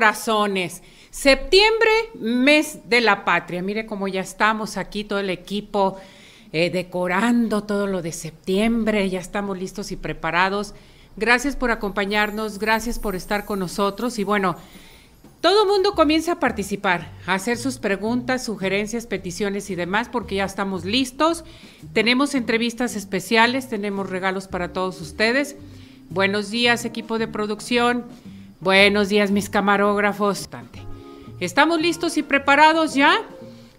Corazones! Septiembre, mes de la patria. Mire cómo ya estamos aquí, todo el equipo eh, decorando todo lo de septiembre. Ya estamos listos y preparados. Gracias por acompañarnos, gracias por estar con nosotros. Y bueno, todo mundo comienza a participar, a hacer sus preguntas, sugerencias, peticiones y demás, porque ya estamos listos. Tenemos entrevistas especiales, tenemos regalos para todos ustedes. Buenos días, equipo de producción. Buenos días, mis camarógrafos. ¿Estamos listos y preparados ya?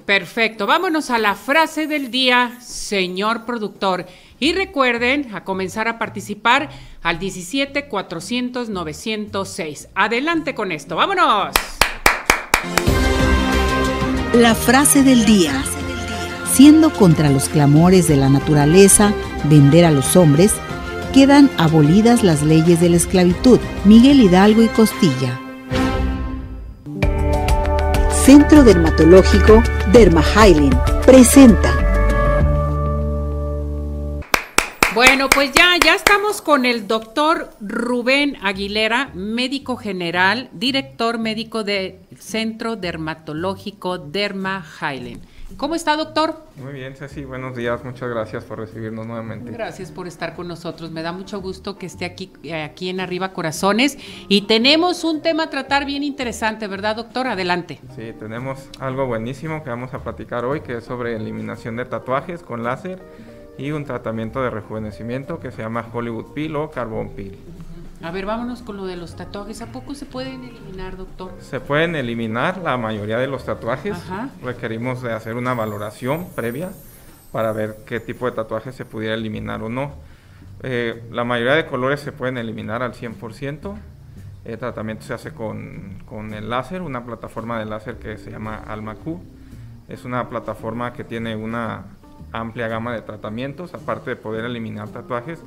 Perfecto, vámonos a la frase del día, señor productor. Y recuerden a comenzar a participar al 17 400 906. Adelante con esto, vámonos. La frase del día. Siendo contra los clamores de la naturaleza, vender a los hombres, quedan abolidas las leyes de la esclavitud. Miguel Hidalgo y Costilla. Centro Dermatológico Derma presenta. Bueno, pues ya, ya estamos con el doctor Rubén Aguilera, médico general, director médico del Centro Dermatológico Derma Highland. ¿Cómo está, doctor? Muy bien, Ceci, buenos días, muchas gracias por recibirnos nuevamente. Gracias por estar con nosotros, me da mucho gusto que esté aquí, aquí en Arriba Corazones y tenemos un tema a tratar bien interesante, ¿verdad, doctor? Adelante. Sí, tenemos algo buenísimo que vamos a platicar hoy, que es sobre eliminación de tatuajes con láser y un tratamiento de rejuvenecimiento que se llama Hollywood Peel o Carbon Peel. A ver, vámonos con lo de los tatuajes. ¿A poco se pueden eliminar, doctor? Se pueden eliminar la mayoría de los tatuajes. Requerimos de hacer una valoración previa para ver qué tipo de tatuaje se pudiera eliminar o no. Eh, la mayoría de colores se pueden eliminar al 100%. El tratamiento se hace con, con el láser, una plataforma de láser que se llama AlmaQ. Es una plataforma que tiene una amplia gama de tratamientos, aparte de poder eliminar tatuajes,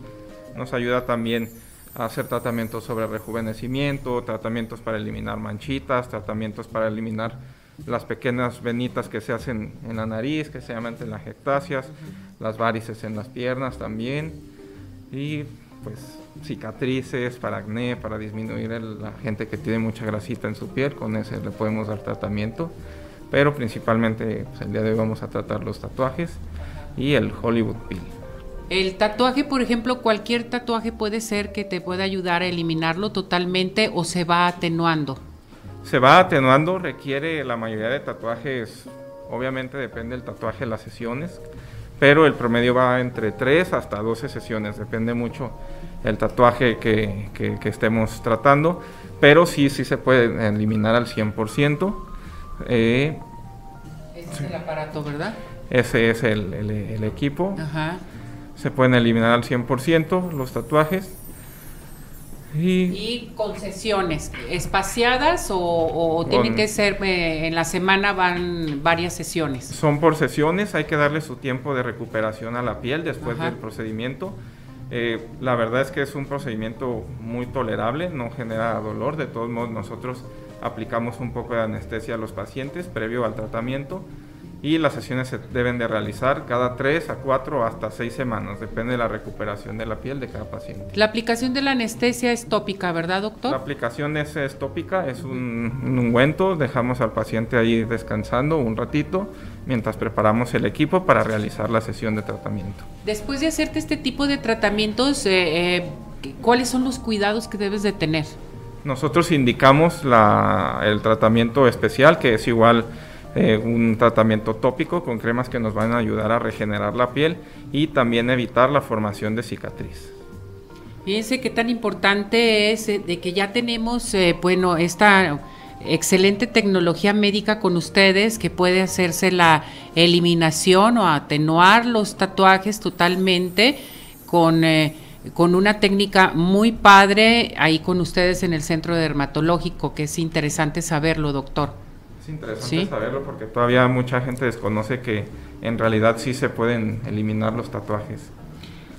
nos ayuda también hacer tratamientos sobre rejuvenecimiento, tratamientos para eliminar manchitas, tratamientos para eliminar las pequeñas venitas que se hacen en la nariz, que se llaman telangiectasias, las varices en las piernas también, y pues cicatrices para acné, para disminuir la gente que tiene mucha grasita en su piel, con ese le podemos dar tratamiento, pero principalmente pues, el día de hoy vamos a tratar los tatuajes y el Hollywood Peel. El tatuaje, por ejemplo, cualquier tatuaje puede ser que te pueda ayudar a eliminarlo totalmente o se va atenuando. Se va atenuando, requiere la mayoría de tatuajes, obviamente depende del tatuaje de las sesiones, pero el promedio va entre 3 hasta 12 sesiones, depende mucho el tatuaje que, estemos tratando, pero sí, sí se puede eliminar al 100%. Eh, Ese es el aparato, ¿verdad? Ese es el, equipo. Se pueden eliminar al 100% los tatuajes. Y, concesiones espaciadas o, tienen que ser eh, en la semana van varias sesiones. Son por sesiones, hay que darle su tiempo de recuperación a la piel después del procedimiento. Eh, la verdad es que es un procedimiento muy tolerable, no genera dolor. De todos modos, nosotros aplicamos un poco de anestesia a los pacientes previo al tratamiento y las sesiones se deben de realizar cada 3 a 4 hasta 6 semanas, depende de la recuperación de la piel de cada paciente. La aplicación de la anestesia es tópica, ¿verdad, doctor? La aplicación es, es tópica, es un, ungüento, dejamos al paciente ahí descansando un ratito mientras preparamos el equipo para realizar la sesión de tratamiento. Después de hacerte este tipo de tratamientos, eh, eh, ¿cuáles son los cuidados que debes de tener? Nosotros indicamos la, el tratamiento especial, que es igual eh, un tratamiento tópico con cremas que nos van a ayudar a regenerar la piel y también evitar la formación de cicatriz. Fíjense qué tan importante es eh, de que ya tenemos, eh, bueno, esta excelente tecnología médica con ustedes que puede hacerse la eliminación o atenuar los tatuajes totalmente con con una técnica muy padre ahí con ustedes en el centro dermatológico, que es interesante saberlo, doctor. Es interesante saberlo porque todavía mucha gente desconoce que en realidad sí se pueden eliminar los tatuajes.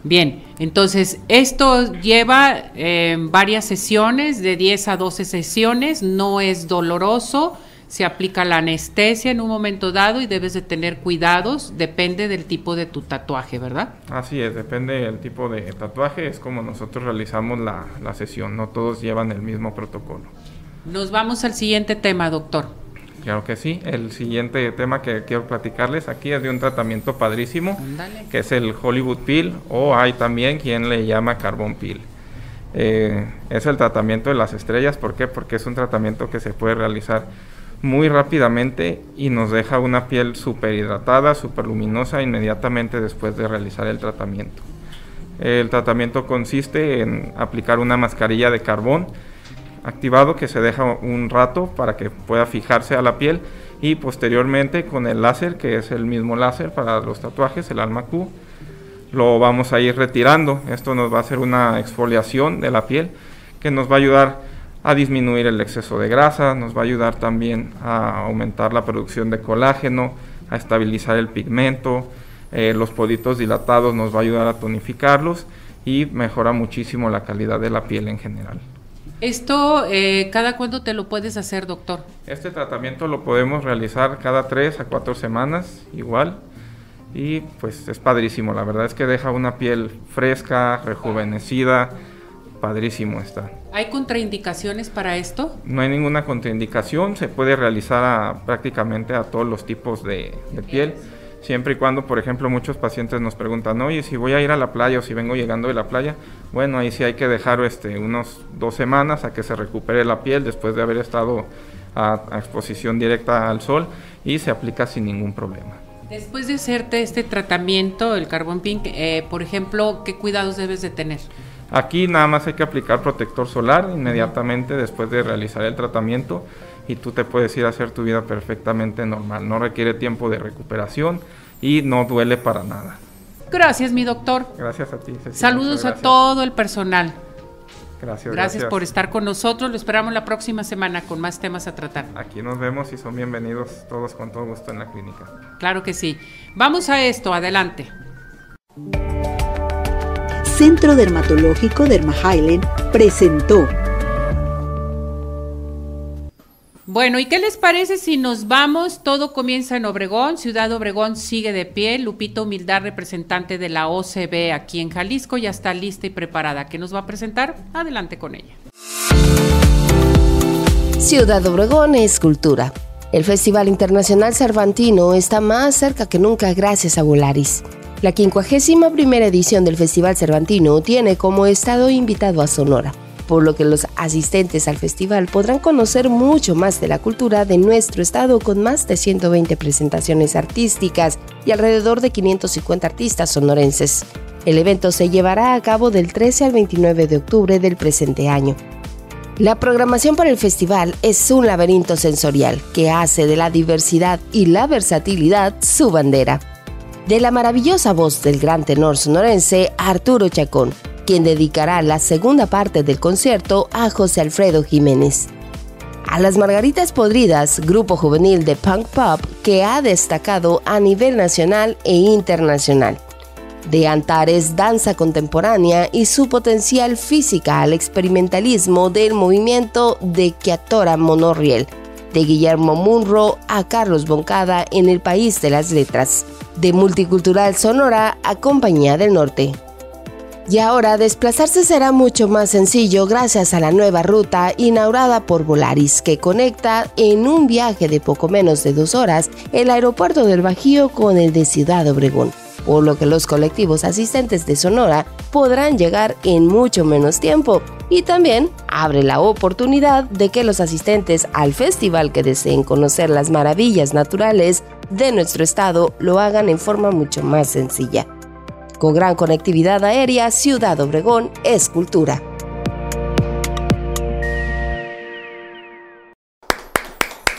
Bien, entonces esto lleva eh, varias sesiones, de 10 a 12 sesiones, no es doloroso, se aplica la anestesia en un momento dado y debes de tener cuidados, depende del tipo de tu tatuaje, ¿verdad? Así es, depende del tipo de tatuaje, es como nosotros realizamos la, la sesión, no todos llevan el mismo protocolo. Nos vamos al siguiente tema, doctor. Claro que sí. El siguiente tema que quiero platicarles aquí es de un tratamiento padrísimo, que es el Hollywood Peel o hay también quien le llama Carbon Peel. Eh, es el tratamiento de las estrellas, ¿por qué? Porque es un tratamiento que se puede realizar muy rápidamente y nos deja una piel súper hidratada, súper luminosa inmediatamente después de realizar el tratamiento. El tratamiento consiste en aplicar una mascarilla de carbón activado que se deja un rato para que pueda fijarse a la piel y posteriormente con el láser, que es el mismo láser para los tatuajes, el Alma Q, lo vamos a ir retirando. Esto nos va a hacer una exfoliación de la piel que nos va a ayudar a disminuir el exceso de grasa, nos va a ayudar también a aumentar la producción de colágeno, a estabilizar el pigmento, eh, los poditos dilatados nos va a ayudar a tonificarlos y mejora muchísimo la calidad de la piel en general. Esto, eh, ¿cada cuándo te lo puedes hacer, doctor? Este tratamiento lo podemos realizar cada tres a cuatro semanas, igual. Y pues es padrísimo, la verdad es que deja una piel fresca, rejuvenecida, padrísimo está. ¿Hay contraindicaciones para esto? No hay ninguna contraindicación, se puede realizar prácticamente a todos los tipos de, de piel siempre y cuando, por ejemplo, muchos pacientes nos preguntan, oye, si voy a ir a la playa o si vengo llegando de la playa, bueno, ahí sí hay que dejar este, unos dos semanas a que se recupere la piel después de haber estado a, exposición directa al sol y se aplica sin ningún problema. Después de hacerte este tratamiento, el carbón pink, eh, por ejemplo, ¿qué cuidados debes de tener? Aquí nada más hay que aplicar protector solar inmediatamente después de realizar el tratamiento y tú te puedes ir a hacer tu vida perfectamente normal. No requiere tiempo de recuperación y no duele para nada. Gracias, mi doctor. Gracias a ti. Saludos a todo el personal. Gracias, gracias, por estar con nosotros. Lo esperamos la próxima semana con más temas a tratar. Aquí nos vemos y son bienvenidos todos con todo gusto en la clínica. Claro que sí. Vamos a esto, adelante. Centro Dermatológico Derma presentó Bueno, ¿y qué les parece si nos vamos? Todo comienza en Obregón, Ciudad Obregón sigue de pie. Lupito Humildad, representante de la OCB aquí en Jalisco, ya está lista y preparada. ¿Qué nos va a presentar? Adelante con ella. Ciudad Obregón es cultura. El Festival Internacional Cervantino está más cerca que nunca gracias a Volaris. La 51 primera edición del Festival Cervantino tiene como estado invitado a Sonora por lo que los asistentes al festival podrán conocer mucho más de la cultura de nuestro estado con más de 120 presentaciones artísticas y alrededor de 550 artistas sonorenses. El evento se llevará a cabo del 13 al 29 de octubre del presente año. La programación para el festival es un laberinto sensorial que hace de la diversidad y la versatilidad su bandera. De la maravillosa voz del gran tenor sonorense Arturo Chacón, quien dedicará la segunda parte del concierto a José Alfredo Jiménez. A las Margaritas Podridas, grupo juvenil de punk pop que ha destacado a nivel nacional e internacional. De Antares danza contemporánea y su potencial física al experimentalismo del movimiento de Quiatora Monorriel, de Guillermo Munro a Carlos Boncada en el país de las letras, de Multicultural Sonora a Compañía del Norte. Y ahora desplazarse será mucho más sencillo gracias a la nueva ruta inaugurada por Volaris que conecta en un viaje de poco menos de dos horas el aeropuerto del Bajío con el de Ciudad Obregón, por lo que los colectivos asistentes de Sonora podrán llegar en mucho menos tiempo y también abre la oportunidad de que los asistentes al festival que deseen conocer las maravillas naturales de nuestro estado lo hagan en forma mucho más sencilla. Con gran conectividad aérea, Ciudad Obregón es cultura.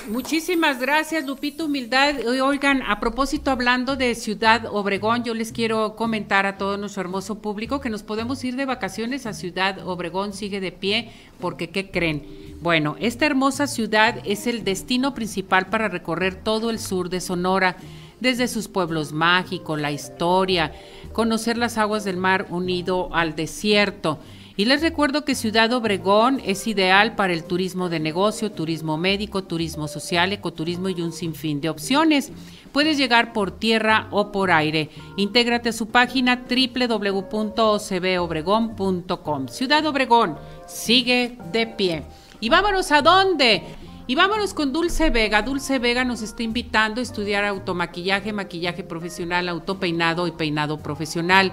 Muchísimas gracias, Lupito Humildad. Oigan, a propósito, hablando de Ciudad Obregón, yo les quiero comentar a todo nuestro hermoso público que nos podemos ir de vacaciones a Ciudad Obregón, sigue de pie, porque ¿qué creen? Bueno, esta hermosa ciudad es el destino principal para recorrer todo el sur de Sonora, desde sus pueblos mágicos, la historia, conocer las aguas del mar unido al desierto. Y les recuerdo que Ciudad Obregón es ideal para el turismo de negocio, turismo médico, turismo social, ecoturismo y un sinfín de opciones. Puedes llegar por tierra o por aire. Intégrate a su página www.ocbobregón.com. Ciudad Obregón sigue de pie. ¿Y vámonos a dónde? Y vámonos con Dulce Vega. Dulce Vega nos está invitando a estudiar automaquillaje, maquillaje profesional, autopeinado y peinado profesional.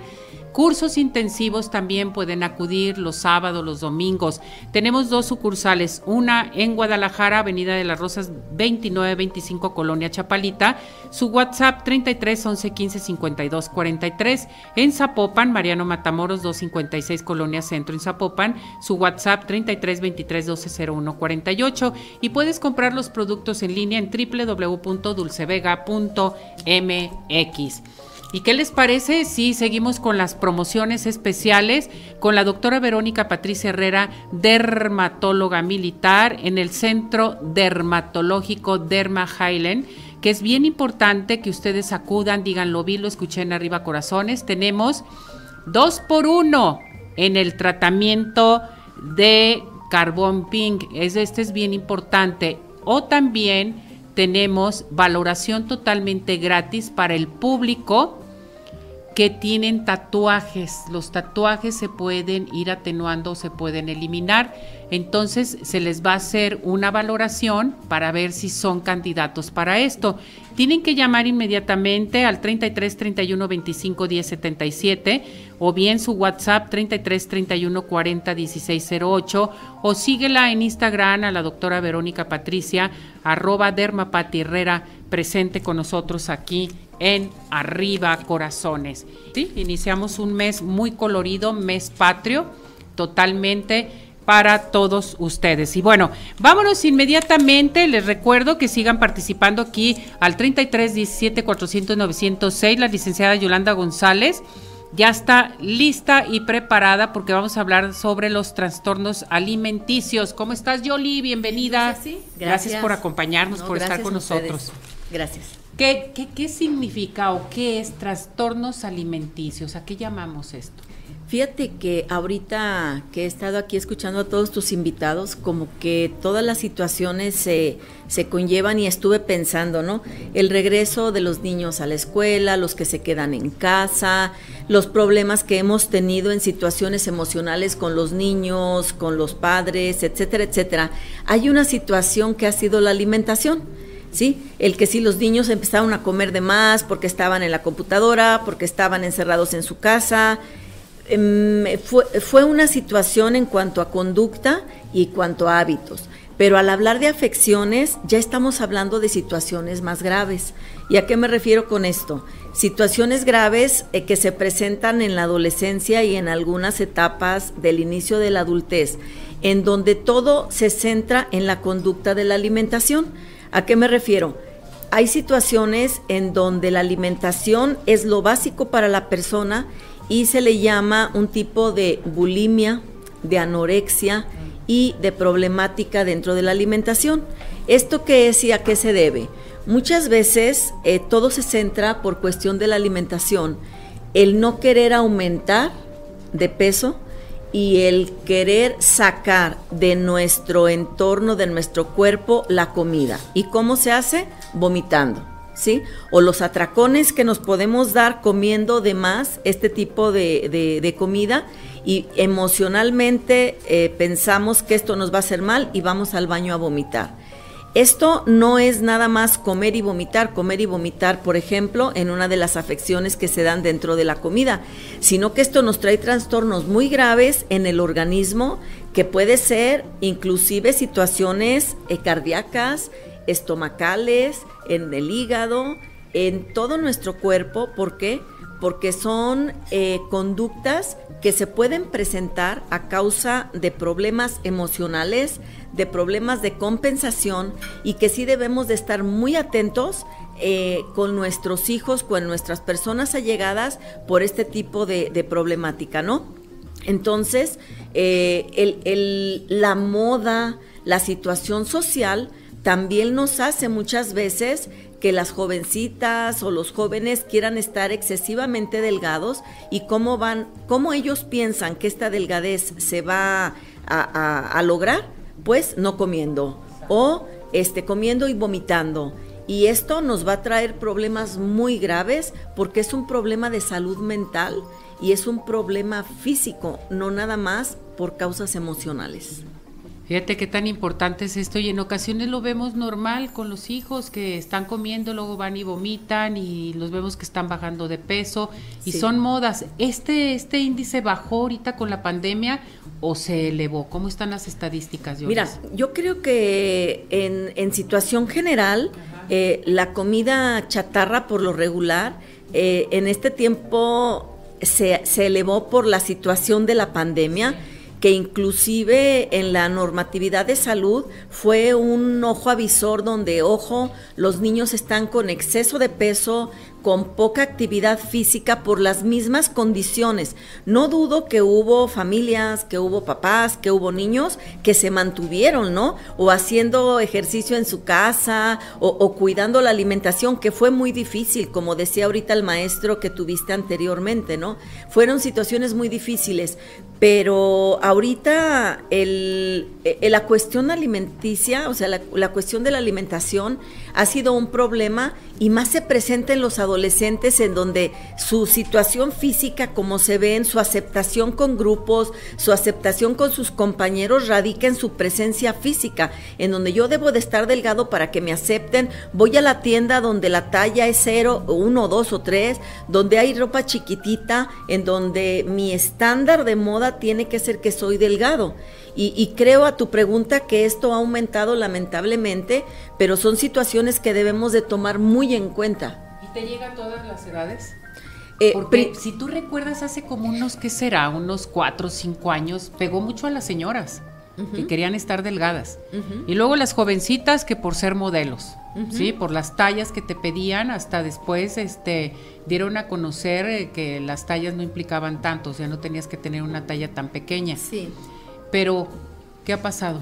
Cursos intensivos también pueden acudir los sábados, los domingos. Tenemos dos sucursales, una en Guadalajara, Avenida de las Rosas 2925, Colonia Chapalita, su WhatsApp 33 11 15 52 43. En Zapopan, Mariano Matamoros 256, Colonia Centro en Zapopan, su WhatsApp 33 23 12 01 48 y puedes comprar los productos en línea en www.dulcevega.mx. ¿Y qué les parece si seguimos con las promociones especiales con la doctora Verónica Patricia Herrera, dermatóloga militar en el Centro Dermatológico Derma Highland? que es bien importante que ustedes acudan, digan, lo vi, lo escuché en Arriba Corazones. Tenemos dos por uno en el tratamiento de carbón pink. Es, este es bien importante. O también tenemos valoración totalmente gratis para el público que tienen tatuajes. Los tatuajes se pueden ir atenuando, se pueden eliminar. Entonces se les va a hacer una valoración para ver si son candidatos para esto. Tienen que llamar inmediatamente al 33 31 25 10 77 o bien su WhatsApp 33 31 40 16 08 o síguela en Instagram a la doctora Verónica Patricia arroba dermapati Herrera presente con nosotros aquí en Arriba Corazones. ¿Sí? Iniciamos un mes muy colorido, mes patrio, totalmente para todos ustedes. Y bueno, vámonos inmediatamente. Les recuerdo que sigan participando aquí al 33 17 400 906. La licenciada Yolanda González ya está lista y preparada porque vamos a hablar sobre los trastornos alimenticios. ¿Cómo estás, Yoli? Bienvenida. Gracias. por acompañarnos, por estar con nosotros. Gracias. ¿Qué, qué, qué significa o qué es trastornos alimenticios? ¿A qué llamamos esto? Fíjate que ahorita que he estado aquí escuchando a todos tus invitados, como que todas las situaciones se, se, conllevan y estuve pensando, ¿no? El regreso de los niños a la escuela, los que se quedan en casa, los problemas que hemos tenido en situaciones emocionales con los niños, con los padres, etcétera, etcétera. Hay una situación que ha sido la alimentación ¿sí? El que si los niños empezaron a comer de más porque estaban en la computadora, porque estaban encerrados en su casa. Em, fue, fue una situación en cuanto a conducta y cuanto a hábitos. Pero al hablar de afecciones, ya estamos hablando de situaciones más graves. ¿Y a qué me refiero con esto? Situaciones graves eh, que se presentan en la adolescencia y en algunas etapas del inicio de la adultez, en donde todo se centra en la conducta de la alimentación ¿A qué me refiero? Hay situaciones en donde la alimentación es lo básico para la persona y se le llama un tipo de bulimia, de anorexia y de problemática dentro de la alimentación. ¿Esto qué es y a qué se debe? Muchas veces eh, todo se centra por cuestión de la alimentación, el no querer aumentar de peso, y el querer sacar de nuestro entorno, de nuestro cuerpo, la comida. ¿Y cómo se hace? Vomitando. ¿Sí? O los atracones que nos podemos dar comiendo de más este tipo de, comida y emocionalmente eh, pensamos que esto nos va a hacer mal y vamos al baño a vomitar. Esto no es nada más comer y vomitar, comer y vomitar, por ejemplo, en una de las afecciones que se dan dentro de la comida, sino que esto nos trae trastornos muy graves en el organismo, que puede ser inclusive situaciones eh, cardíacas, estomacales, en el hígado, en todo nuestro cuerpo. ¿Por qué? Porque son eh, conductas que se pueden presentar a causa de problemas emocionales, de problemas de compensación y que sí debemos de estar muy atentos eh, con nuestros hijos, con nuestras personas allegadas por este tipo de, problemática, ¿no? Entonces, eh, la moda, la situación social también nos hace muchas veces que las jovencitas o los jóvenes quieran estar excesivamente delgados y cómo van, cómo ellos piensan que esta delgadez se va a, lograr, pues no comiendo o este comiendo y vomitando. Y esto nos va a traer problemas muy graves porque es un problema de salud mental y es un problema físico, no nada más por causas emocionales. Fíjate qué tan importante es esto y en ocasiones lo vemos normal con los hijos que están comiendo, luego van y vomitan y los vemos que están bajando de peso y son modas. ¿Este, ¿Este índice bajó ahorita con la pandemia o se elevó? ¿Cómo están las estadísticas? Mira, yo creo que en, situación general eh, la comida chatarra por lo regular eh, en este tiempo se, se elevó por la situación de la pandemia que inclusive en la normatividad de salud fue un ojo avisor donde, ojo, los niños están con exceso de peso, con poca actividad física por las mismas condiciones. No dudo que hubo familias, que hubo papás, que hubo niños que se mantuvieron, ¿no? O haciendo ejercicio en su casa o, cuidando la alimentación, que fue muy difícil, como decía ahorita el maestro que tuviste anteriormente, ¿no? Fueron situaciones muy difíciles, pero ahorita eh, la cuestión alimenticia, o sea, la, la cuestión de la alimentación ha sido un problema y más se presenta en los adolescentes en donde su situación física, como se ve en su aceptación con grupos, su aceptación con sus compañeros, radica en su presencia física, en donde yo debo de estar delgado para que me acepten. Voy a la tienda donde la talla es cero, uno, dos o tres, donde hay ropa chiquitita, en donde mi estándar de moda tiene que ser que soy delgado. Y, creo a tu pregunta que esto ha aumentado lamentablemente, pero son situaciones que debemos de tomar muy en cuenta. ¿Y te llega a todas las edades? Eh, Porque si tú recuerdas hace como unos, ¿qué será? Unos cuatro o cinco años, pegó mucho a las señoras que querían estar delgadas. Y luego las jovencitas que por ser modelos, ¿sí? Por las tallas que te pedían, hasta después este, dieron a conocer eh, que las tallas no implicaban tanto, o sea, no tenías que tener una talla tan pequeña. Sí. Pero, ¿qué ha pasado?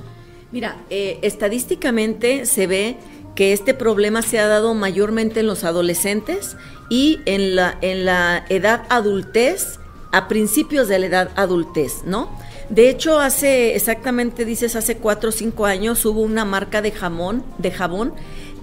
Mira, eh, estadísticamente se ve que este problema se ha dado mayormente en los adolescentes y en la, en la edad adultez, a principios de la edad adultez, ¿no? De hecho, hace exactamente, dices, hace cuatro o cinco años hubo una marca de jamón, de jabón,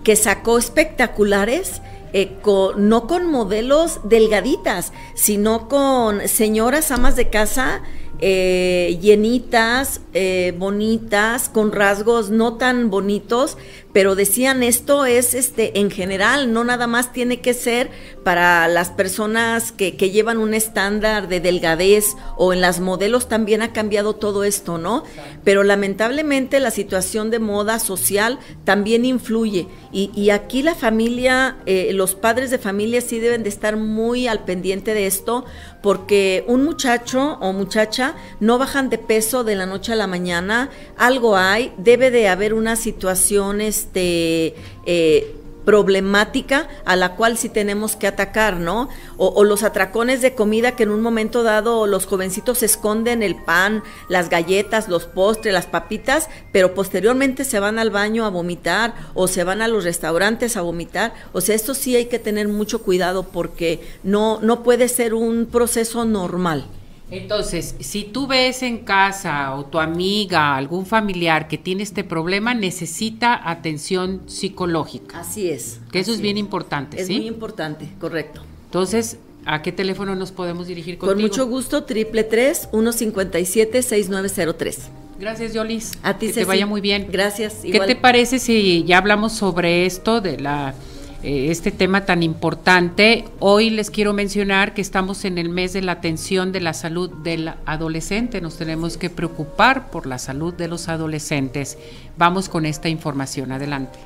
que sacó espectaculares eh, no con modelos delgaditas, sino con señoras amas de casa eh, llenitas, eh, bonitas, con rasgos no tan bonitos, pero decían esto es este en general, no nada más tiene que ser para las personas que, que, llevan un estándar de delgadez o en las modelos también ha cambiado todo esto, ¿no? Pero lamentablemente la situación de moda social también influye y, y aquí la familia, eh, los padres de familia sí deben de estar muy al pendiente de esto porque un muchacho o muchacha no bajan de peso de la noche a la mañana, algo hay, debe de haber una situación este, eh, problemática a la cual sí tenemos que atacar, ¿no? O, los atracones de comida que en un momento dado los jovencitos esconden el pan, las galletas, los postres, las papitas, pero posteriormente se van al baño a vomitar o se van a los restaurantes a vomitar. O sea, esto sí hay que tener mucho cuidado porque no, no puede ser un proceso normal. Entonces, si tú ves en casa o tu amiga, algún familiar que tiene este problema, necesita atención psicológica. Así es. Que eso es bien importante, es muy importante, correcto. Entonces, ¿a qué teléfono nos podemos dirigir contigo? Con mucho gusto, triple tres, uno cincuenta y siete, seis nueve cero tres. Gracias, Yolis. A ti, Que te vaya muy bien. Gracias. ¿Qué te parece si ya hablamos sobre esto de la este tema tan importante. Hoy les quiero mencionar que estamos en el mes de la atención de la salud del adolescente. Nos tenemos que preocupar por la salud de los adolescentes. Vamos con esta información. Adelante.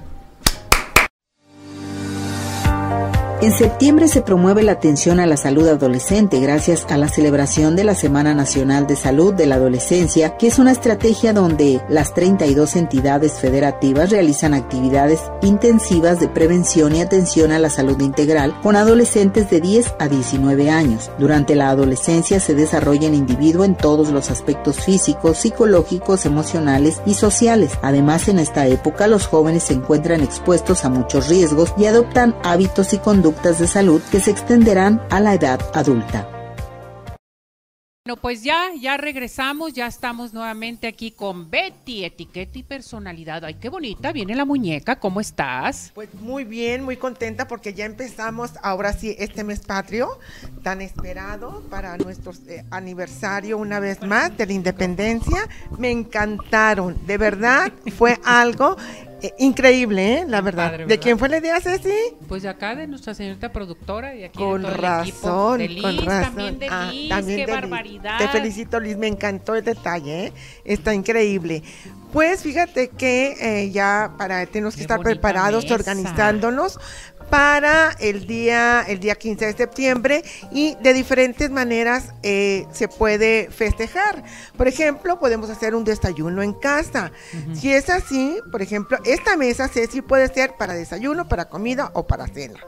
En septiembre se promueve la atención a la salud adolescente gracias a la celebración de la Semana Nacional de Salud de la Adolescencia, que es una estrategia donde las 32 entidades federativas realizan actividades intensivas de prevención y atención a la salud integral con adolescentes de 10 a 19 años. Durante la adolescencia se desarrolla el individuo en todos los aspectos físicos, psicológicos, emocionales y sociales. Además, en esta época los jóvenes se encuentran expuestos a muchos riesgos y adoptan hábitos y conductas de salud que se extenderán a la edad adulta. Bueno, pues ya, ya regresamos, ya estamos nuevamente aquí con Betty, etiqueta y personalidad. Ay, qué bonita, viene la muñeca, ¿cómo estás? Pues muy bien, muy contenta porque ya empezamos ahora sí este mes patrio, tan esperado para nuestro eh, aniversario una vez más de la independencia. Me encantaron, de verdad, fue algo eh, increíble, ¿eh? La verdad. ¿De quién fue la idea, Ceci? Pues de acá, de nuestra señorita productora y aquí con de todo razón, el equipo. con razón. También de ah, también qué de Liz. barbaridad. Te felicito, Liz, me encantó el detalle, ¿eh? Está increíble. Pues fíjate que eh, ya para tenemos que Qué estar preparados, mesa. organizándonos para el día, el día 15 de septiembre y de diferentes maneras eh, se puede festejar. Por ejemplo, podemos hacer un desayuno en casa. Si es así, por ejemplo, esta mesa, Ceci, puede ser para desayuno, para comida o para cena.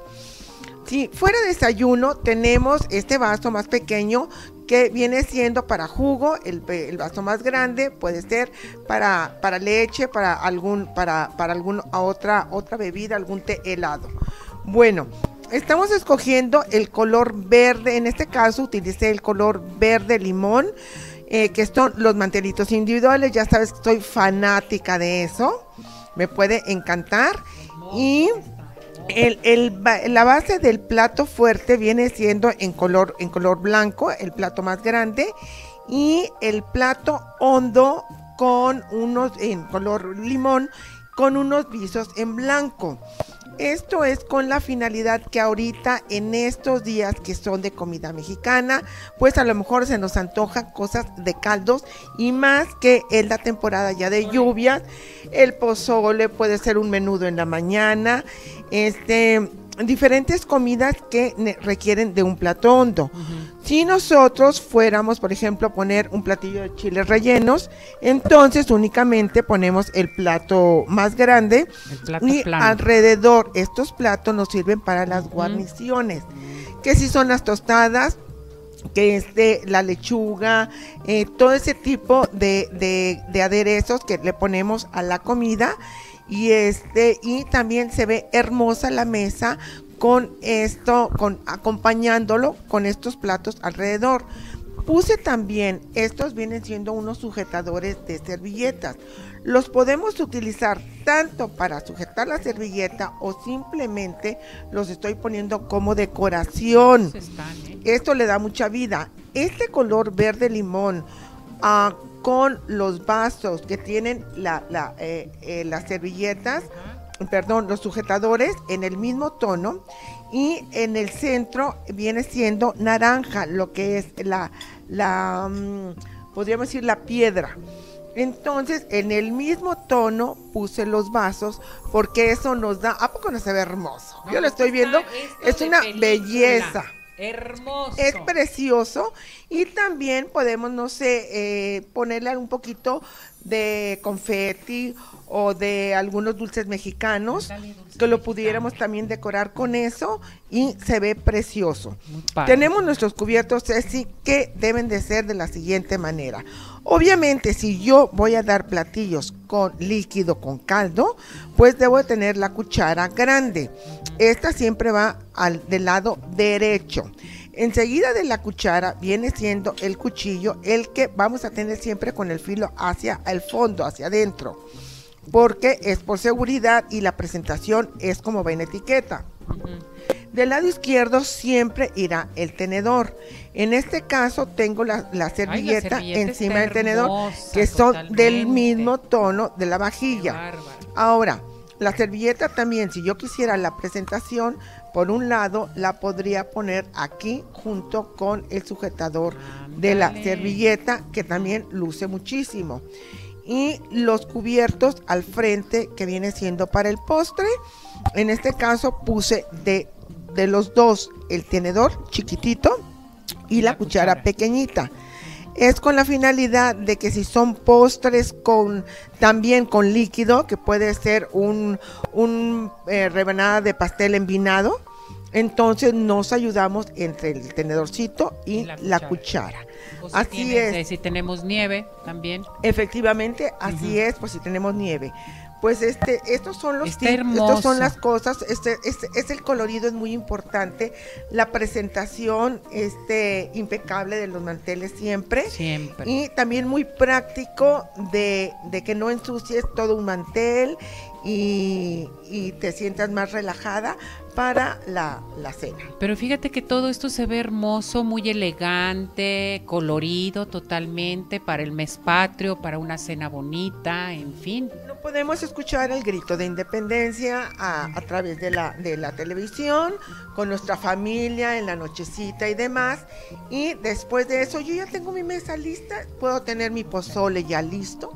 Si fuera desayuno, tenemos este vaso más pequeño que viene siendo para jugo, el, el vaso más grande puede ser para, para leche, para algún, para, para alguna otra, otra bebida, algún té helado. Bueno, estamos escogiendo el color verde, en este caso utilicé el color verde limón, eh, que son los mantelitos individuales, ya sabes que estoy fanática de eso, me puede encantar. Y la base del plato fuerte viene siendo en color, en color blanco, el plato más grande, y el plato hondo con unos, en color limón, con unos visos en blanco. Esto es con la finalidad que ahorita en estos días que son de comida mexicana, pues a lo mejor se nos antojan cosas de caldos y más que es la temporada ya de lluvias, el pozole puede ser un menudo en la mañana, este diferentes comidas que requieren de un plato hondo. Si nosotros fuéramos, por ejemplo, a poner un platillo de chiles rellenos, entonces únicamente ponemos el plato más grande El plato y plano. alrededor estos platos nos sirven para las guarniciones, que si son las tostadas, que es de la lechuga, eh, todo ese tipo de, de- de aderezos que le ponemos a la comida y este y también se ve hermosa la mesa con esto, con acompañándolo con estos platos alrededor. Puse también, estos vienen siendo unos sujetadores de servilletas. Los podemos utilizar tanto para sujetar la servilleta o simplemente los estoy poniendo como decoración. Están, ¿eh? Esto le da mucha vida. Este color verde limón ah, con los vasos que tienen la, la, eh, eh, las servilletas, perdón, los sujetadores en el mismo tono y en el centro viene siendo naranja, lo que es la, la mm, podríamos decir la piedra. Entonces, en el mismo tono puse los vasos porque eso nos da, ¿a poco no se ve hermoso? Yo lo estoy viendo, es una película. belleza. Hermoso. Es precioso y también podemos, no sé, eh, ponerle un poquito de confeti o de algunos dulces mexicanos que lo pudiéramos también decorar con eso y se ve precioso. Tenemos nuestros cubiertos, Ceci, que deben de ser de la siguiente manera. Obviamente, si yo voy a dar platillos con líquido, con caldo, pues debo de tener la cuchara grande. Esta siempre va al del lado derecho. Enseguida de la cuchara viene siendo el cuchillo, el que vamos a tener siempre con el filo hacia el fondo, hacia adentro, porque es por seguridad y la presentación es como va en etiqueta. Del lado izquierdo siempre irá el tenedor. En este caso tengo la, la servilleta servilleta encima del tenedor, hermosa, que son del mismo tono de la vajilla. Ahora, la servilleta también, si yo quisiera la presentación, por un lado la podría poner aquí junto con el sujetador de la servilleta, que también luce muchísimo. Y los cubiertos al frente, que viene siendo para el postre. En este caso puse de de los dos el tenedor chiquitito y la, cuchara pequeñita es con la finalidad de que si son postres con también con líquido, que puede ser un, un eh, rebanada de pastel envinado, entonces nos ayudamos entre el tenedorcito y, la cuchara. así es. Si tenemos nieve también. Efectivamente, así es, pues si tenemos nieve pues este, estos son los estos son las cosas, este, este, es el colorido, es muy importante, la presentación, este, impecable de los manteles siempre. Siempre. Y también muy práctico de, de que no ensucies todo un mantel y, y te sientas más relajada para la, la, cena. Pero fíjate que todo esto se ve hermoso, muy elegante, colorido totalmente para el mes patrio, para una cena bonita, en fin. Podemos escuchar el grito de independencia a, a través de la, de la televisión, con nuestra familia en la nochecita y demás. Y después de eso, yo ya tengo mi mesa lista, puedo tener mi pozole ya listo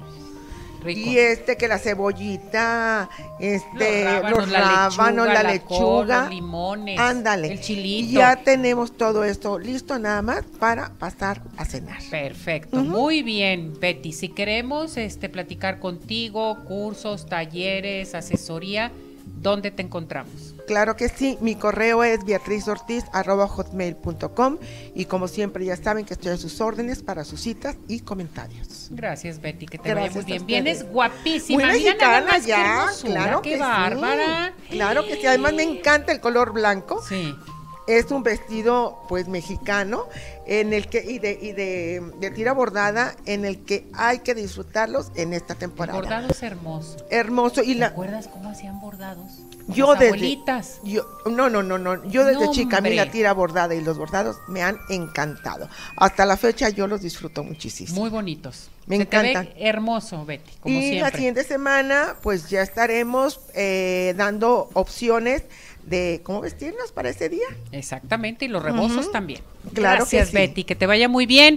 y este que la cebollita, este, los rábanos, la lechuga, los limones, ándale. El chilito. Y ya tenemos todo esto listo nada más para pasar a cenar. Perfecto, muy bien, Betty. Si queremos este platicar contigo, cursos, talleres, asesoría, ¿dónde te encontramos? Claro que sí, mi correo es beatrizortiz.com y como siempre ya saben que estoy a sus órdenes para sus citas y comentarios. Gracias Betty, que te vaya muy bien. Vienes guapísima. Muy mexicana ya, claro qué bárbara. Claro que sí, además me encanta el color blanco. Sí es un vestido pues mexicano en el que y de y de, tira bordada en el que hay que disfrutarlos en esta temporada. El bordado es hermoso. Hermoso y ¿Te acuerdas cómo hacían bordados? yo desde yo no no no no yo desde chica a mí la tira bordada y los bordados me han encantado. Hasta la fecha yo los disfruto muchísimo. Muy bonitos. Me encantan. hermoso Betty como y la siguiente semana pues ya estaremos eh, dando opciones de cómo vestirnos para ese día. Exactamente y los rebozos también. Claro gracias Betty que te vaya muy bien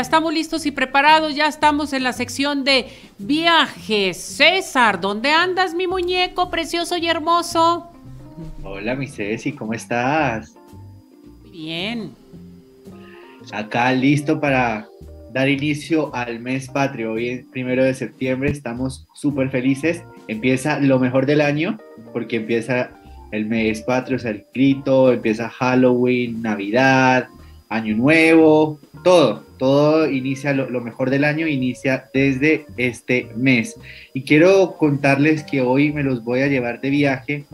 Ya estamos listos y preparados, ya estamos en la sección de viajes. César, ¿dónde andas, mi muñeco precioso y hermoso? Hola, mi Ceci, ¿cómo estás? Bien. Acá listo para dar inicio al mes patrio. Hoy es primero de septiembre, estamos súper felices. Empieza lo mejor del año, porque empieza el mes patrio, o sea, el grito, empieza Halloween, Navidad, año nuevo, todo, todo inicia, lo, mejor del año inicia desde este mes. Y quiero contarles que hoy me los voy a llevar de viaje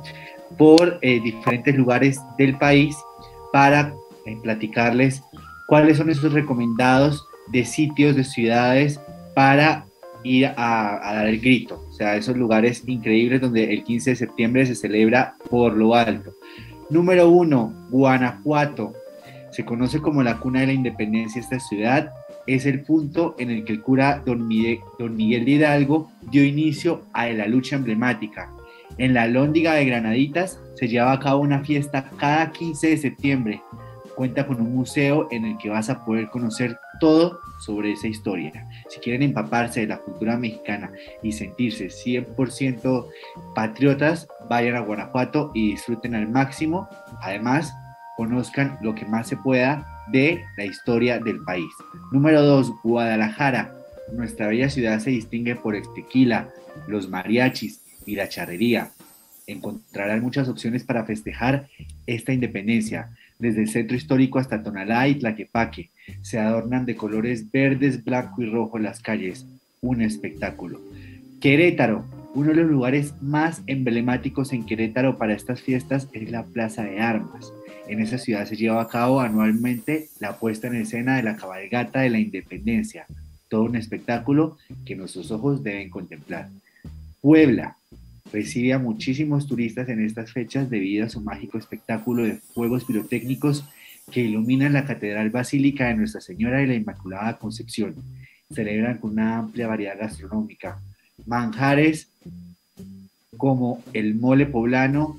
por eh, diferentes lugares del país para eh, platicarles cuáles son esos recomendados de sitios, de ciudades para ir a, dar el grito. O sea, esos lugares increíbles donde el 15 de septiembre se celebra por lo alto. Número uno, Guanajuato. Se conoce como la cuna de la independencia esta ciudad. Es el punto en el que el cura don Miguel, don Miguel de Hidalgo dio inicio a la lucha emblemática. En la Lóndiga de Granaditas se lleva a cabo una fiesta cada 15 de septiembre cuenta con un museo en el que vas a poder conocer todo sobre esa historia. Si quieren empaparse de la cultura mexicana y sentirse 100% patriotas, vayan a Guanajuato y disfruten al máximo. Además, conozcan lo que más se pueda de la historia del país. Número 2, Guadalajara. Nuestra bella ciudad se distingue por el tequila, los mariachis y la charrería. Encontrarán muchas opciones para festejar esta independencia desde el centro histórico hasta Tonalá y Tlaquepaque. Se adornan de colores verdes, blanco y rojo las calles. Un espectáculo. Querétaro, uno de los lugares más emblemáticos en Querétaro para estas fiestas es la Plaza de Armas. En esa ciudad se lleva a cabo anualmente la puesta en escena de la cabalgata de la independencia, todo un espectáculo que nuestros ojos deben contemplar. Puebla, recibe a muchísimos turistas en estas fechas debido a su mágico espectáculo de fuegos pirotécnicos que iluminan la Catedral Basílica de Nuestra Señora de la Inmaculada Concepción. Celebran con una amplia variedad gastronómica. Manjares como el mole poblano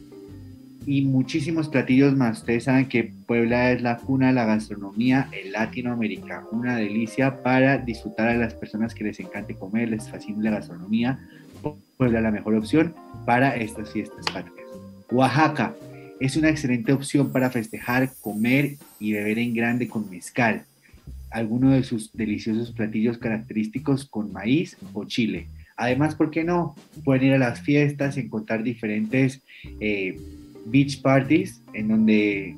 y muchísimos platillos más. Ustedes saben que Puebla es la cuna de la gastronomía en Latinoamérica. Una delicia para disfrutar a las personas que les encante comer, les fascina la gastronomía pues la mejor opción para estas fiestas patrias. Oaxaca es una excelente opción para festejar, comer y beber en grande con mezcal, alguno de sus deliciosos platillos característicos con maíz o chile. Además, ¿por qué no? Pueden ir a las fiestas, encontrar diferentes eh, beach parties en donde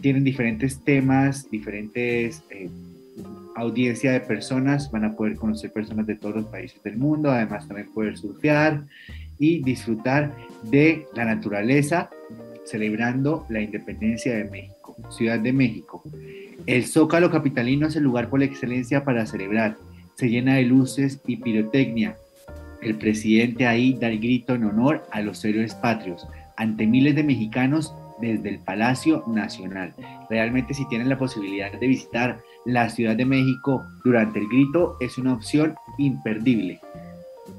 tienen diferentes temas, diferentes eh, audiencia de personas, van a poder conocer personas de todos los países del mundo, además también poder surfear y disfrutar de la naturaleza celebrando la independencia de México, Ciudad de México. El Zócalo Capitalino es el lugar por excelencia para celebrar. Se llena de luces y pirotecnia. El presidente ahí da el grito en honor a los héroes patrios ante miles de mexicanos desde el Palacio Nacional. Realmente si tienen la posibilidad de visitar la Ciudad de México durante el grito es una opción imperdible.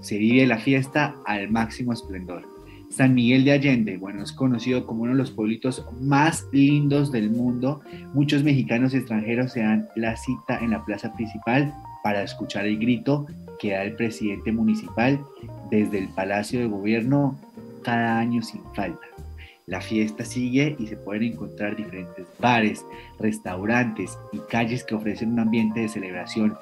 Se vive la fiesta al máximo esplendor. San Miguel de Allende, bueno, es conocido como uno de los pueblitos más lindos del mundo. Muchos mexicanos extranjeros se dan la cita en la plaza principal para escuchar el grito que da el presidente municipal desde el Palacio de Gobierno cada año sin falta. La fiesta sigue y se pueden encontrar diferentes bares, restaurantes y calles que ofrecen un ambiente de celebración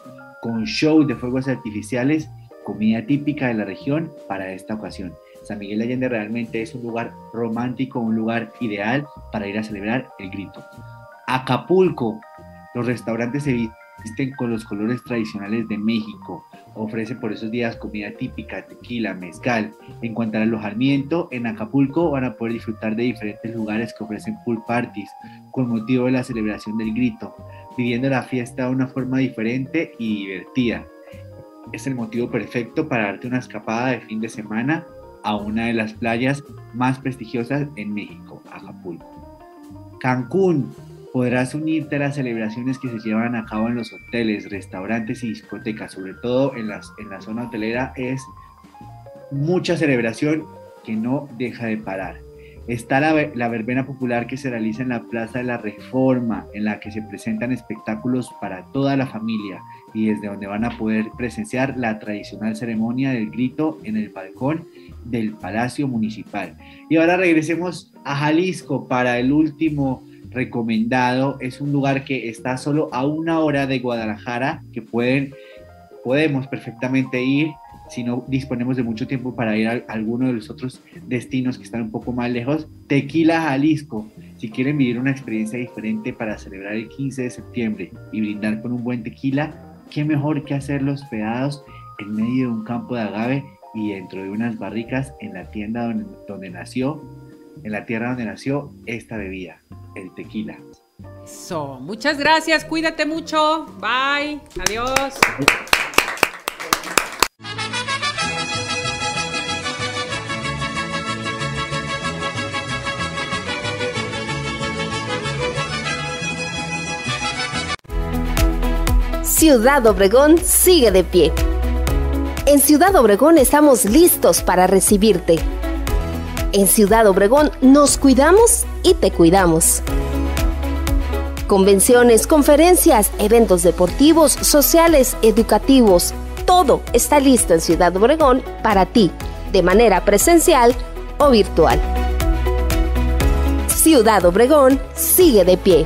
con show de fuegos artificiales, comida típica de la región para esta ocasión. San Miguel de Allende realmente es un lugar romántico, un lugar ideal para ir a celebrar el grito. Acapulco, los restaurantes se visten con los colores tradicionales de México, ofrece por esos días comida típica, tequila, mezcal. En cuanto al alojamiento, en Acapulco van a poder disfrutar de diferentes lugares que ofrecen pool parties con motivo de la celebración del grito, viviendo la fiesta de una forma diferente y divertida. Es el motivo perfecto para darte una escapada de fin de semana a una de las playas más prestigiosas en México, Acapulco. Cancún, podrás unirte a las celebraciones que se llevan a cabo en los hoteles, restaurantes y discotecas, sobre todo en, las, en la zona hotelera, es mucha celebración que no deja de parar. Está la, la, verbena popular que se realiza en la Plaza de la Reforma, en la que se presentan espectáculos para toda la familia y desde donde van a poder presenciar la tradicional ceremonia del grito en el balcón del Palacio Municipal. Y ahora regresemos a Jalisco para el último recomendado. Es un lugar que está solo a una hora de Guadalajara, que pueden, podemos perfectamente ir si no disponemos de mucho tiempo para ir a alguno de los otros destinos que están un poco más lejos. Tequila, Jalisco. Si quieren vivir una experiencia diferente para celebrar el 15 de septiembre y brindar con un buen tequila, qué mejor que hacerlo hospedados en medio de un campo de agave y dentro de unas barricas en la tienda donde nació, en la tierra donde nació esta bebida, el tequila. Eso, muchas gracias, cuídate mucho, bye, adiós. Ciudad Obregón sigue de pie. En Ciudad Obregón estamos listos para recibirte. En Ciudad Obregón nos cuidamos y te cuidamos. Convenciones, conferencias, eventos deportivos, sociales, educativos, todo está listo en Ciudad Obregón para ti, de manera presencial o virtual. Ciudad Obregón sigue de pie.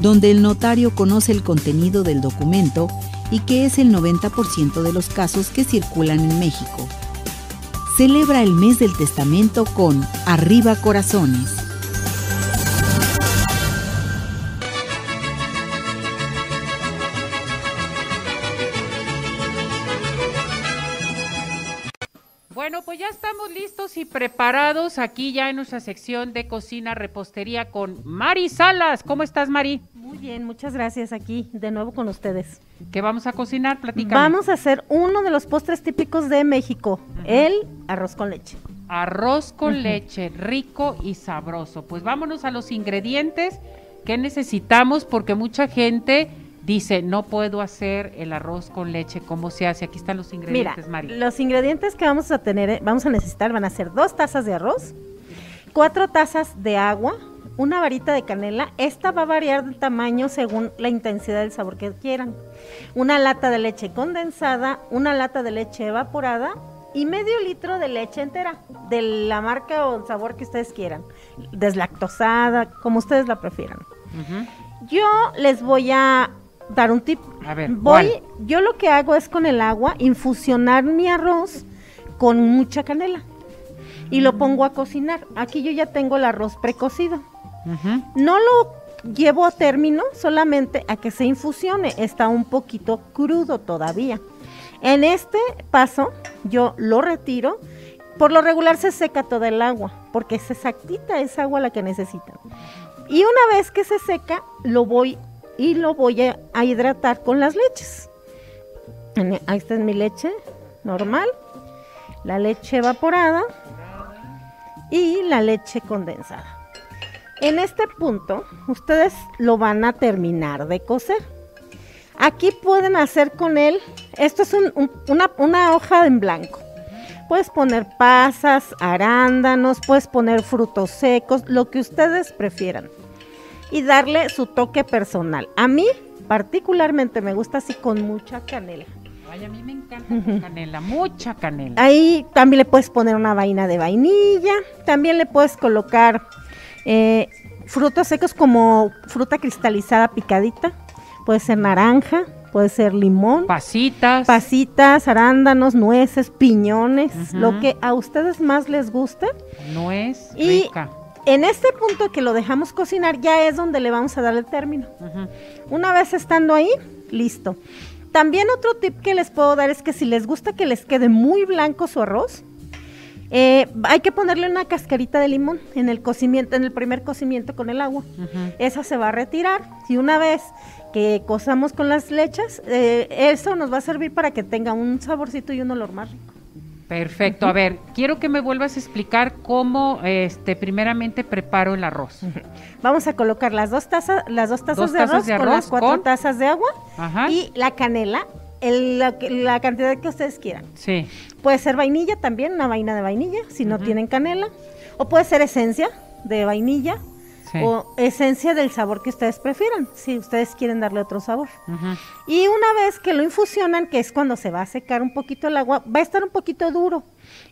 Donde el notario conoce el contenido del documento y que es el 90% de los casos que circulan en México. Celebra el mes del testamento con Arriba Corazones. Preparados aquí ya en nuestra sección de cocina repostería con Mari Salas. ¿Cómo estás, Mari? Muy bien, muchas gracias aquí de nuevo con ustedes. ¿Qué vamos a cocinar? Platícame. Vamos a hacer uno de los postres típicos de México, el arroz con leche. Arroz con leche, rico y sabroso. Pues vámonos a los ingredientes que necesitamos porque mucha gente dice, no puedo hacer el arroz con leche, ¿cómo se hace? Aquí están los ingredientes, Mira, Mari. los ingredientes que vamos a tener, eh, vamos a necesitar van a ser dos tazas de arroz, cuatro tazas de agua, una varita de canela. Esta va a variar de tamaño según la intensidad del sabor que quieran. Una lata de leche condensada, una lata de leche evaporada y medio litro de leche entera, de la marca o el sabor que ustedes quieran. Deslactosada, como ustedes la prefieran. Yo les voy a dar un tip. A ver, voy, ¿cuál? yo lo que hago es con el agua infusionar mi arroz con mucha canela y lo pongo a cocinar. Aquí yo ya tengo el arroz precocido. No lo llevo a término solamente a que se infusione. Está un poquito crudo todavía. En este paso yo lo retiro. Por lo regular se seca toda el agua porque es exactita esa agua la que necesitan. Y una vez que se seca, lo voy y lo voy a, hidratar con las leches. Ahí está mi leche normal, la leche evaporada y la leche condensada. En este punto, ustedes lo van a terminar de cocer. Aquí pueden hacer con él, esto es un- un- una, una hoja en blanco. Puedes poner pasas, arándanos, puedes poner frutos secos, lo que ustedes prefieran. Y darle su toque personal. A mí particularmente me gusta así con mucha canela. Ay, a mí me encanta con canela, mucha canela. Ahí también le puedes poner una vaina de vainilla, también le puedes colocar Eh, frutos secos como fruta cristalizada picadita, puede ser naranja, puede ser limón, pasitas, pasitas, arándanos, nueces, piñones, lo que a ustedes más les guste. Nuez, y rica. En este punto que lo dejamos cocinar ya es donde le vamos a dar el término. Una vez estando ahí, listo. También otro tip que les puedo dar es que si les gusta que les quede muy blanco su arroz, eh, hay que ponerle una cascarita de limón en el cocimiento, en el primer cocimiento con el agua. Esa se va a retirar. Y una vez que cozamos con las lechas, eh, eso nos va a servir para que tenga un saborcito y un olor más rico. Perfecto. A ver, quiero que me vuelvas a explicar cómo, este, primeramente preparo el arroz. Vamos a colocar las dos tazas, las dos tazas, de, arroz con las cuatro tazas de agua y la canela, la, cantidad que ustedes quieran. Sí. Puede ser vainilla también, una vaina de vainilla, si no tienen canela, o puede ser esencia de vainilla o esencia del sabor que ustedes prefieran, si ustedes quieren darle otro sabor. Y una vez que lo infusionan, que es cuando se va a secar un poquito el agua, va a estar un poquito duro.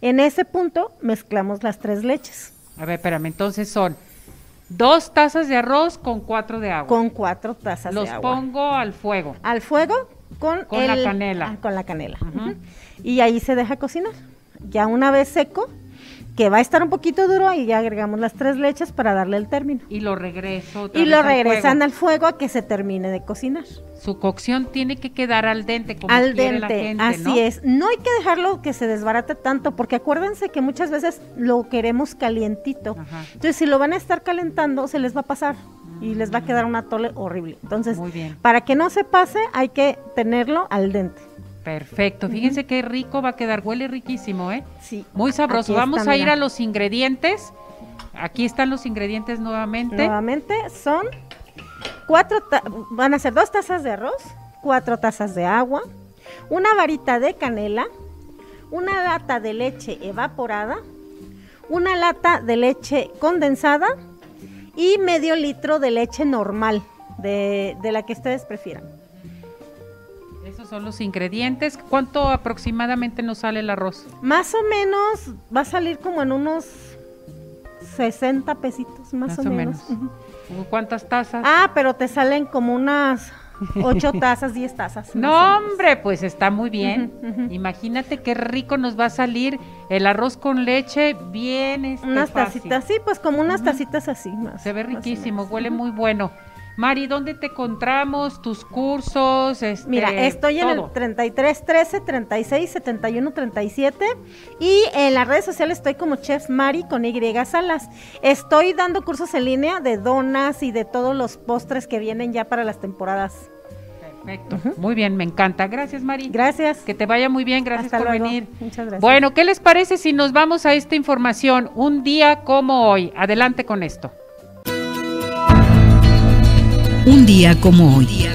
En ese punto mezclamos las tres leches. A ver, espérame, entonces son dos tazas de arroz con cuatro de agua. Con cuatro tazas de agua. Los pongo al fuego. Al fuego con, la canela. Ah, con la canela. Y ahí se deja cocinar. Ya una vez seco, que va a estar un poquito duro y ya agregamos las tres leches para darle el término. Y lo regreso. y lo regresan al fuego. a que se termine de cocinar. Su cocción tiene que quedar al dente como al quiere dente, la gente, así es. No hay que dejarlo que se desbarate tanto porque acuérdense que muchas veces lo queremos calientito. Entonces si lo van a estar calentando se les va a pasar y les va a quedar una tole horrible. Entonces, para que no se pase hay que tenerlo al dente. Perfecto, fíjense qué rico va a quedar, huele riquísimo, ¿eh? Sí. Muy sabroso. Vamos a ir a los ingredientes. Aquí están los ingredientes nuevamente. Nuevamente son cuatro, van a ser dos tazas de arroz, cuatro tazas de agua, una varita de canela, una lata de leche evaporada, una lata de leche condensada y medio litro de leche normal, de, de la que ustedes prefieran son los ingredientes. ¿Cuánto aproximadamente nos sale el arroz? Más o menos va a salir como en unos 60 pesitos, más, o, menos. ¿Cuántas tazas? Ah, pero te salen como unas 8 tazas, 10 tazas. No, hombre, pues está muy bien. Imagínate qué rico nos va a salir el arroz con leche, bien este, Unas tacitas, sí, pues como unas tacitas así. Más, Se ve riquísimo, huele muy bueno. Mari, ¿dónde te encontramos? ¿Tus cursos? Este, Mira, estoy en el 33 13 36 71 37 y en las redes sociales estoy como Chef Mari con Y Salas. Estoy dando cursos en línea de donas y de todos los postres que vienen ya para las temporadas. Perfecto. Muy bien, me encanta. Gracias, Mari. Gracias. Que te vaya muy bien. Gracias por venir. Muchas gracias. Bueno, ¿qué les parece si nos vamos a esta información un día como hoy? Adelante con esto. Un día como hoy.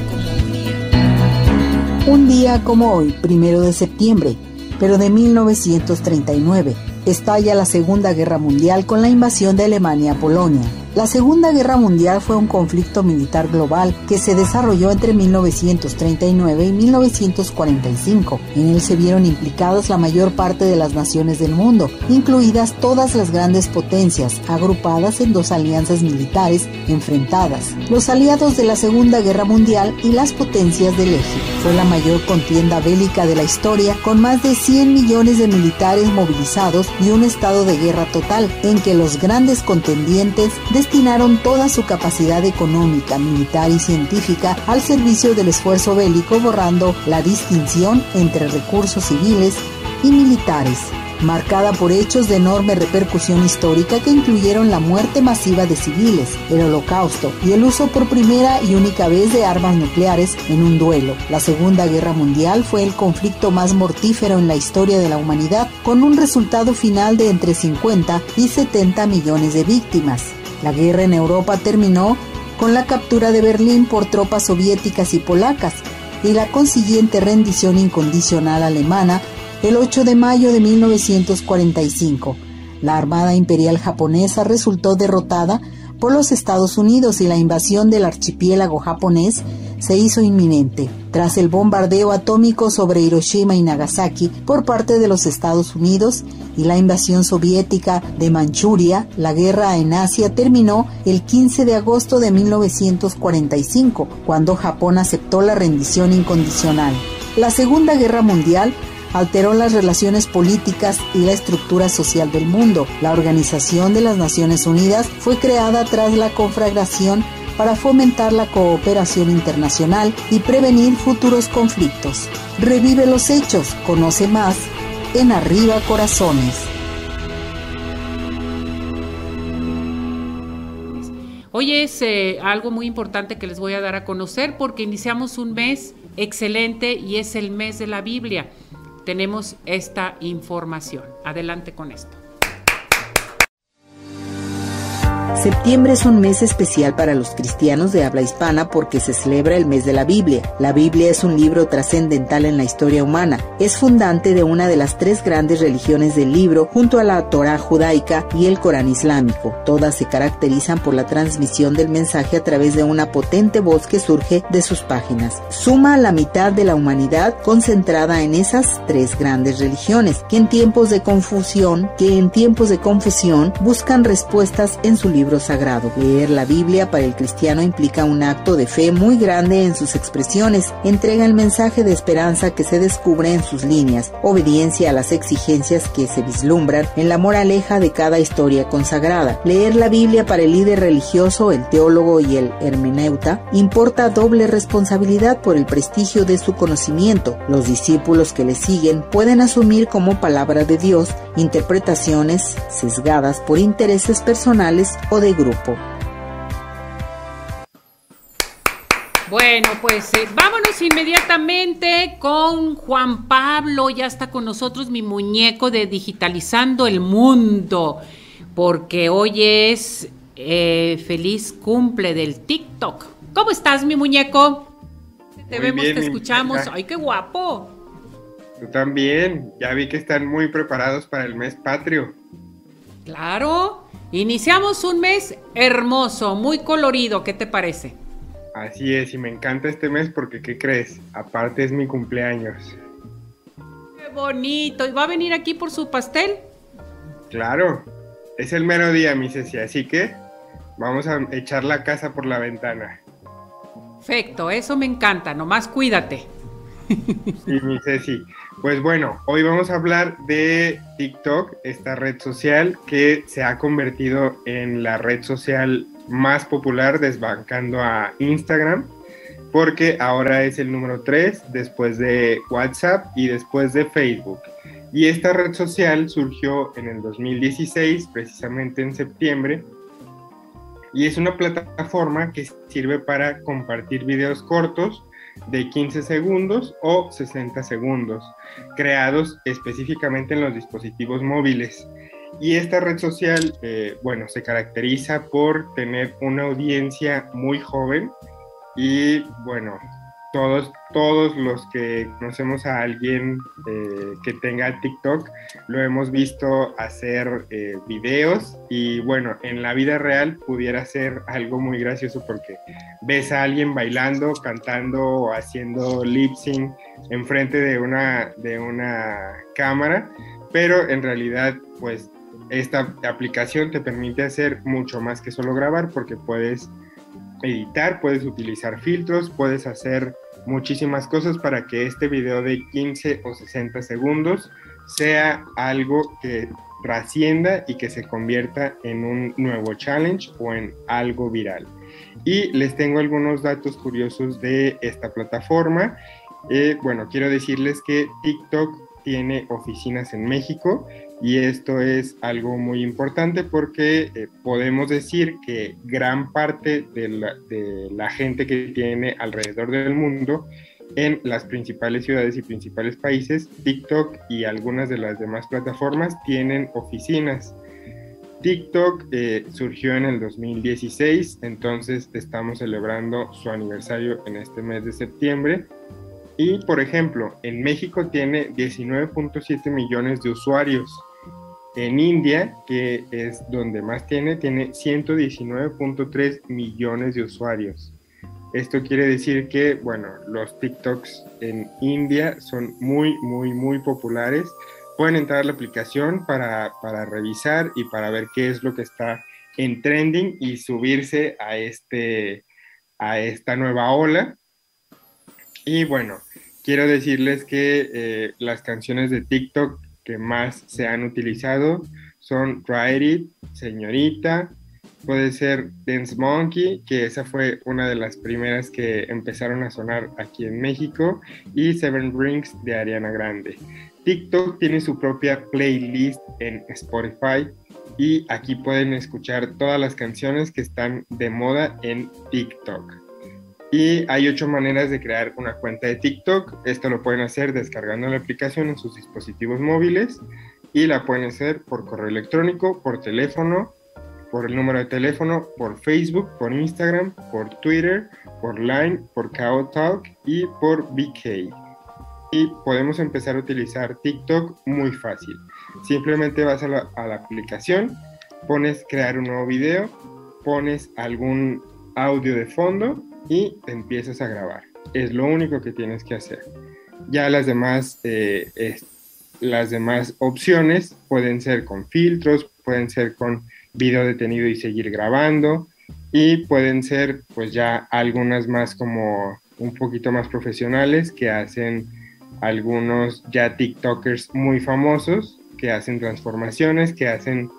Un día como hoy, primero de septiembre, pero de 1939, estalla la Segunda Guerra Mundial con la invasión de Alemania a Polonia. La Segunda Guerra Mundial fue un conflicto militar global que se desarrolló entre 1939 y 1945. En él se vieron implicadas la mayor parte de las naciones del mundo, incluidas todas las grandes potencias, agrupadas en dos alianzas militares enfrentadas, los aliados de la Segunda Guerra Mundial y las potencias del eje. Fue la mayor contienda bélica de la historia, con más de 100 millones de militares movilizados y un estado de guerra total, en que los grandes contendientes destinaron toda su capacidad económica, militar y científica al servicio del esfuerzo bélico, borrando la distinción entre recursos civiles y militares marcada por hechos de enorme repercusión histórica que incluyeron la muerte masiva de civiles, el holocausto y el uso por primera y única vez de armas nucleares en un duelo. La Segunda Guerra Mundial fue el conflicto más mortífero en la historia de la humanidad, con un resultado final de entre 50 y 70 millones de víctimas. La guerra en Europa terminó con la captura de Berlín por tropas soviéticas y polacas y la consiguiente rendición incondicional alemana el 8 de mayo de 1945. La Armada Imperial japonesa resultó derrotada por los Estados Unidos y la invasión del archipiélago japonés se hizo inminente tras el bombardeo atómico sobre Hiroshima y Nagasaki por parte de los Estados Unidos y la invasión soviética de Manchuria, la guerra en Asia terminó el 15 de agosto de 1945, cuando Japón aceptó la rendición incondicional. La Segunda Guerra Mundial alteró las relaciones políticas y la estructura social del mundo. La Organización de las Naciones Unidas fue creada tras la conflagración para fomentar la cooperación internacional y prevenir futuros conflictos. Revive los hechos, conoce más en Arriba Corazones. Hoy es eh, algo muy importante que les voy a dar a conocer porque iniciamos un mes excelente y es el mes de la Biblia tenemos esta información. Adelante con esto. Septiembre es un mes especial para los cristianos de habla hispana porque se celebra el mes de la Biblia. La Biblia es un libro trascendental en la historia humana. Es fundante de una de las tres grandes religiones del libro junto a la Torah judaica y el Corán islámico. Todas se caracterizan por la transmisión del mensaje a través de una potente voz que surge de sus páginas. Suma la mitad de la humanidad concentrada en esas tres grandes religiones que en tiempos de confusión, que en tiempos de confusión buscan respuestas en su libro sagrado. Leer la Biblia para el cristiano implica un acto de fe muy grande en sus expresiones, entrega el mensaje de esperanza que se descubre en sus líneas, obediencia a las exigencias que se vislumbran en la moraleja de cada historia consagrada. Leer la Biblia para el líder religioso, el teólogo y el hermeneuta importa doble responsabilidad por el prestigio de su conocimiento. Los discípulos que le siguen pueden asumir como palabra de Dios interpretaciones sesgadas por intereses personales o de grupo. Bueno, pues eh, vámonos inmediatamente con Juan Pablo. Ya está con nosotros mi muñeco de Digitalizando el Mundo, porque hoy es eh, feliz cumple del TikTok. ¿Cómo estás, mi muñeco? Te vemos, te escuchamos. ¡Ay, qué guapo! Tú también. Ya vi que están muy preparados para el mes patrio. Claro. Iniciamos un mes hermoso, muy colorido, ¿qué te parece? Así es, y me encanta este mes porque, ¿qué crees? Aparte es mi cumpleaños. ¡Qué bonito! ¿Y va a venir aquí por su pastel? Claro, es el mero día, mi Ceci, así que vamos a echar la casa por la ventana. Perfecto, eso me encanta, nomás cuídate. Sí, mi Ceci. Pues bueno, hoy vamos a hablar de TikTok, esta red social que se ha convertido en la red social más popular desbancando a Instagram, porque ahora es el número 3 después de WhatsApp y después de Facebook. Y esta red social surgió en el 2016, precisamente en septiembre, y es una plataforma que sirve para compartir videos cortos de 15 segundos o 60 segundos, creados específicamente en los dispositivos móviles. Y esta red social, eh, bueno, se caracteriza por tener una audiencia muy joven y, bueno, todos, todos los que conocemos a alguien eh, que tenga TikTok lo hemos visto hacer eh, videos y bueno, en la vida real pudiera ser algo muy gracioso porque ves a alguien bailando, cantando o haciendo lip sync enfrente de una, de una cámara, pero en realidad pues esta aplicación te permite hacer mucho más que solo grabar porque puedes editar, puedes utilizar filtros, puedes hacer muchísimas cosas para que este video de 15 o 60 segundos sea algo que trascienda y que se convierta en un nuevo challenge o en algo viral. Y les tengo algunos datos curiosos de esta plataforma. Eh, bueno, quiero decirles que TikTok tiene oficinas en México y esto es algo muy importante porque eh, podemos decir que gran parte de la, gente que tiene alrededor del mundo en las principales ciudades y principales países, TikTok y algunas de las demás plataformas tienen oficinas. TikTok eh, surgió en el 2016, entonces estamos celebrando su aniversario en este mes de septiembre. Y, por ejemplo, en México tiene 19.7 millones de usuarios en India, que es donde más tiene, tiene 119.3 millones de usuarios. Esto quiere decir que, bueno, los TikToks en India son muy, muy, muy populares. Pueden entrar a la aplicación para, para revisar y para ver qué es lo que está en trending y subirse a, este, a esta nueva ola. Y bueno, quiero decirles que eh, las canciones de TikTok que más se han utilizado son Ride It, Señorita, puede ser Dance Monkey, que esa fue una de las primeras que empezaron a sonar aquí en México, y Seven Rings de Ariana Grande. TikTok tiene su propia playlist en Spotify y aquí pueden escuchar todas las canciones que están de moda en TikTok. Y hay ocho maneras de crear una cuenta de TikTok. Esto lo pueden hacer descargando la aplicación en sus dispositivos móviles y la pueden hacer por correo electrónico, por teléfono, por el número de teléfono, por Facebook, por Instagram, por Twitter, por Line, por Talk y por BK. Y podemos empezar a utilizar TikTok muy fácil. Simplemente vas a la aplicación, pones crear un nuevo video, pones algún audio de fondo y empiezas a grabar. Es lo único que tienes que hacer. Ya las demás, eh, las demás opciones pueden ser con filtros, pueden ser con video detenido y seguir grabando y pueden ser pues ya algunas más como un poquito más profesionales que hacen algunos ya TikTokers muy famosos que hacen transformaciones, que hacen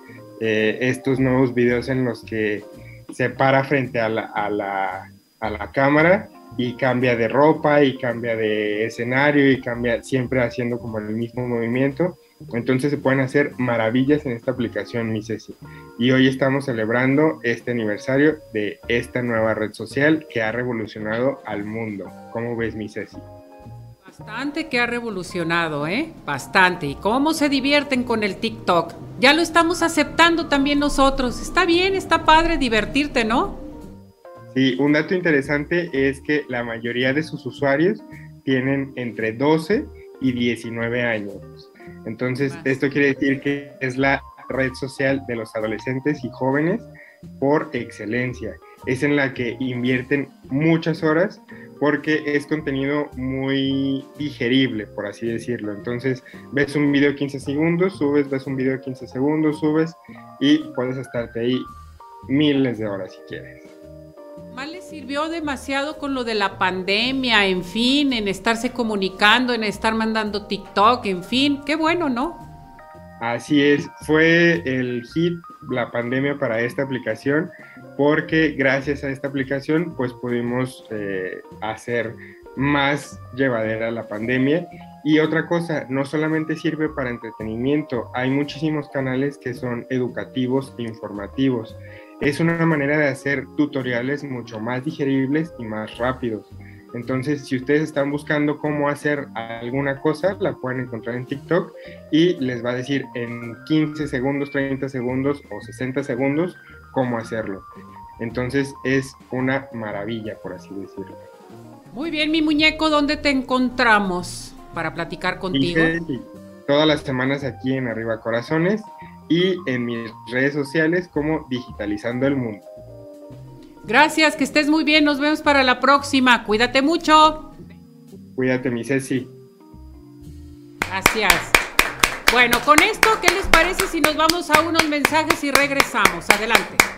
eh, estos nuevos videos en los que se para frente a la, a la cámara y cambia de ropa y cambia de escenario y cambia siempre haciendo como el mismo movimiento. Entonces se pueden hacer maravillas en esta aplicación, mi Ceci. Y hoy estamos celebrando este aniversario de esta nueva red social que ha revolucionado al mundo. ¿Cómo ves, mi Ceci? Bastante que ha revolucionado, ¿eh? Bastante. ¿Y cómo se divierten con el TikTok? Ya lo estamos aceptando también nosotros. Está bien, está padre divertirte, ¿no? Sí, un dato interesante es que la mayoría de sus usuarios tienen entre 12 y 19 años. Entonces, esto quiere decir que es la red social de los adolescentes y jóvenes por excelencia. Es en la que invierten muchas horas porque es contenido muy digerible, por así decirlo. Entonces, ves un video de 15 segundos, subes, ves un video de 15 segundos, subes y puedes estarte ahí miles de horas si quieres. Más le sirvió demasiado con lo de la pandemia, en fin, en estarse comunicando, en estar mandando TikTok, en fin, qué bueno, ¿no? Así es, fue el hit la pandemia para esta aplicación porque gracias a esta aplicación pues pudimos eh, hacer más llevadera la pandemia y otra cosa, no solamente sirve para entretenimiento, hay muchísimos canales que son educativos e informativos. Es una manera de hacer tutoriales mucho más digeribles y más rápidos. Entonces, si ustedes están buscando cómo hacer alguna cosa, la pueden encontrar en TikTok y les va a decir en 15 segundos, 30 segundos o 60 segundos cómo hacerlo. Entonces, es una maravilla, por así decirlo. Muy bien, mi muñeco, ¿dónde te encontramos para platicar contigo? todas las semanas aquí en Arriba Corazones y en mis redes sociales como Digitalizando el Mundo. Gracias, que estés muy bien. Nos vemos para la próxima. Cuídate mucho. Cuídate, mi Ceci. Gracias. Bueno, con esto, ¿qué les parece si nos vamos a unos mensajes y regresamos? Adelante.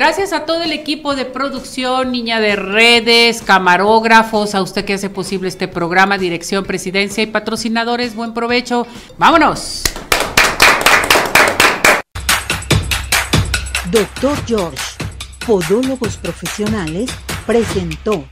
Gracias a todo el equipo de producción, niña de redes, camarógrafos, a usted que hace posible este programa, dirección, presidencia y patrocinadores. Buen provecho. Vámonos. Doctor George, Podólogos Profesionales, presentó